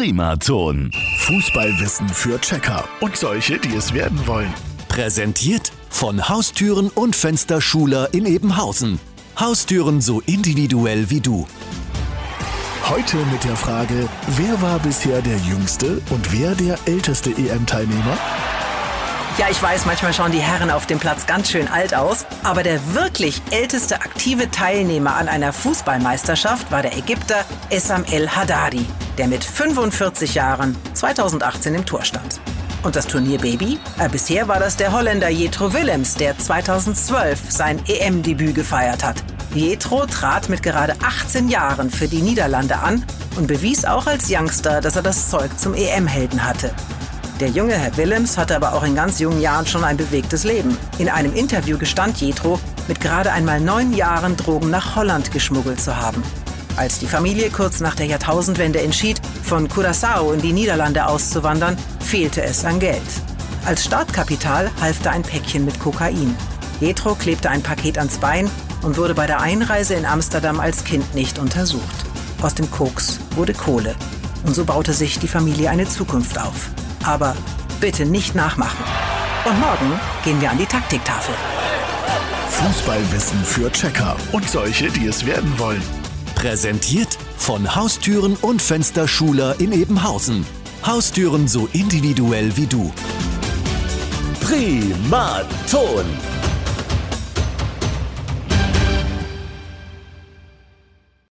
Primaton. Fußballwissen für Checker und solche, die es werden wollen. Präsentiert von Haustüren und Fensterschuler in Ebenhausen. Haustüren so individuell wie du. Heute mit der Frage, wer war bisher der jüngste und wer der älteste EM-Teilnehmer? Ja, ich weiß, manchmal schauen die Herren auf dem Platz ganz schön alt aus, aber der wirklich älteste aktive Teilnehmer an einer Fußballmeisterschaft war der Ägypter Essam El Haddadi, der mit 45 Jahren 2018 im Tor stand. Und das Turnierbaby? Äh, bisher war das der Holländer Jetro Willems, der 2012 sein EM-Debüt gefeiert hat. Jetro trat mit gerade 18 Jahren für die Niederlande an und bewies auch als Youngster, dass er das Zeug zum EM-Helden hatte. Der junge Herr Willems hatte aber auch in ganz jungen Jahren schon ein bewegtes Leben. In einem Interview gestand Jetro, mit gerade einmal neun Jahren Drogen nach Holland geschmuggelt zu haben. Als die Familie kurz nach der Jahrtausendwende entschied, von Curaçao in die Niederlande auszuwandern, fehlte es an Geld. Als Startkapital half da ein Päckchen mit Kokain. Jetro klebte ein Paket ans Bein und wurde bei der Einreise in Amsterdam als Kind nicht untersucht. Aus dem Koks wurde Kohle. Und so baute sich die Familie eine Zukunft auf. Aber bitte nicht nachmachen. Und morgen gehen wir an die Taktiktafel. Fußballwissen für Checker und solche, die es werden wollen. Präsentiert von Haustüren und Fensterschuler in Ebenhausen. Haustüren so individuell wie du. Primaton.